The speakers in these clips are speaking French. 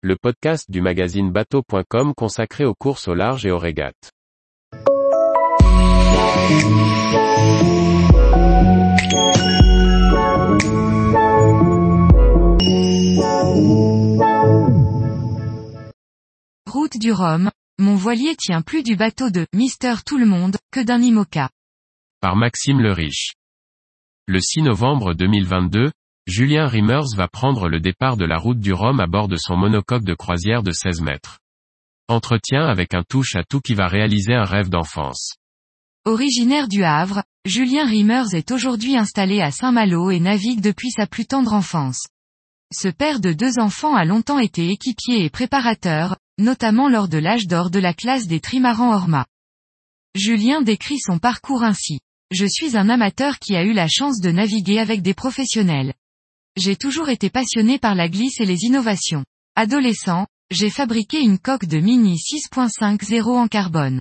le podcast du magazine bateau.com consacré aux courses au large et aux régates. Route du Rhum, mon voilier tient plus du bateau de Mister Tout le Monde que d'un IMOCA. Par Maxime le Riche. Le 6 novembre 2022, Julien Riemers va prendre le départ de la route du Rhum à bord de son monocoque de croisière de 16 mètres. Entretien avec un touche à tout qui va réaliser un rêve d'enfance. Originaire du Havre, Julien Riemers est aujourd'hui installé à Saint-Malo et navigue depuis sa plus tendre enfance. Ce père de deux enfants a longtemps été équipier et préparateur, notamment lors de l'âge d'or de la classe des trimarans Orma. Julien décrit son parcours ainsi. Je suis un amateur qui a eu la chance de naviguer avec des professionnels. J'ai toujours été passionné par la glisse et les innovations. Adolescent, j'ai fabriqué une coque de Mini 6.50 en carbone.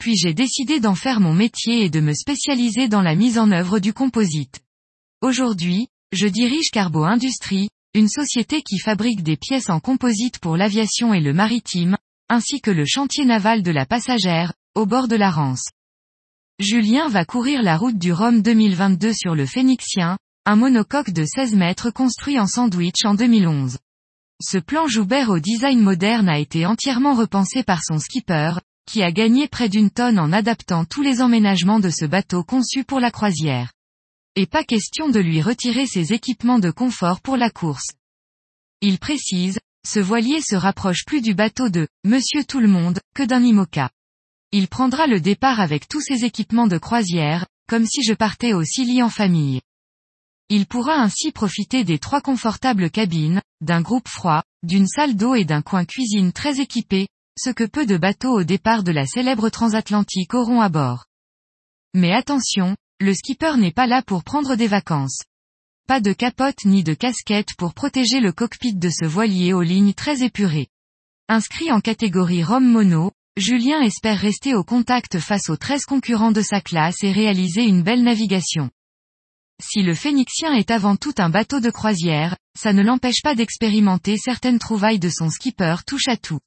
Puis j'ai décidé d'en faire mon métier et de me spécialiser dans la mise en œuvre du composite. Aujourd'hui, je dirige Carbo Industrie, une société qui fabrique des pièces en composite pour l'aviation et le maritime, ainsi que le chantier naval de la passagère, au bord de la Rance. Julien va courir la route du Rhum 2022 sur le Phénixien, un monocoque de 16 mètres construit en sandwich en 2011. Ce plan Joubert au design moderne a été entièrement repensé par son skipper, qui a gagné près d'une tonne en adaptant tous les emménagements de ce bateau conçu pour la croisière. Et pas question de lui retirer ses équipements de confort pour la course. Il précise, ce voilier se rapproche plus du bateau de Monsieur Tout le Monde que d'un IMOCA. Il prendra le départ avec tous ses équipements de croisière, comme si je partais au Silly en famille. Il pourra ainsi profiter des trois confortables cabines, d'un groupe froid, d'une salle d'eau et d'un coin cuisine très équipé, ce que peu de bateaux au départ de la célèbre transatlantique auront à bord. Mais attention, le skipper n'est pas là pour prendre des vacances. Pas de capote ni de casquette pour protéger le cockpit de ce voilier aux lignes très épurées. Inscrit en catégorie Rome Mono, Julien espère rester au contact face aux 13 concurrents de sa classe et réaliser une belle navigation. Si le Phénixien est avant tout un bateau de croisière, ça ne l'empêche pas d'expérimenter certaines trouvailles de son skipper touche à tout.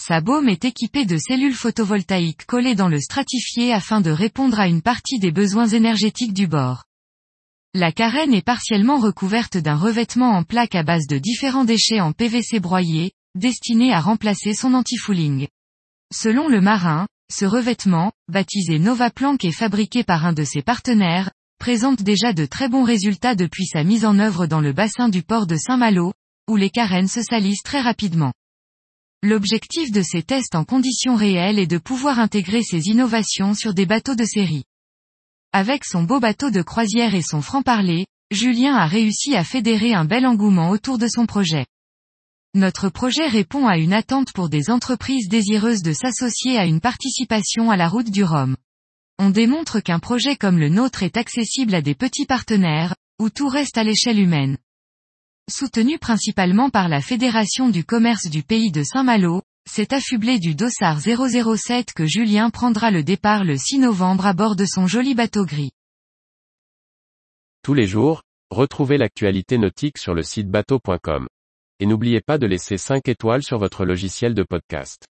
Sa baume est équipée de cellules photovoltaïques collées dans le stratifié afin de répondre à une partie des besoins énergétiques du bord. La carène est partiellement recouverte d'un revêtement en plaque à base de différents déchets en PVC broyé, destiné à remplacer son anti-fouling. Selon le marin, ce revêtement, baptisé Nova Plank et fabriqué par un de ses partenaires, présente déjà de très bons résultats depuis sa mise en œuvre dans le bassin du port de Saint-Malo, où les carènes se salissent très rapidement. L'objectif de ces tests en conditions réelles est de pouvoir intégrer ces innovations sur des bateaux de série. Avec son beau bateau de croisière et son franc-parler, Julien a réussi à fédérer un bel engouement autour de son projet. Notre projet répond à une attente pour des entreprises désireuses de s'associer à une participation à la route du Rhum. On démontre qu'un projet comme le nôtre est accessible à des petits partenaires, où tout reste à l'échelle humaine. Soutenu principalement par la Fédération du commerce du pays de Saint-Malo, c'est affublé du Dossard 007 que Julien prendra le départ le 6 novembre à bord de son joli bateau gris. Tous les jours, retrouvez l'actualité nautique sur le site bateau.com. Et n'oubliez pas de laisser 5 étoiles sur votre logiciel de podcast.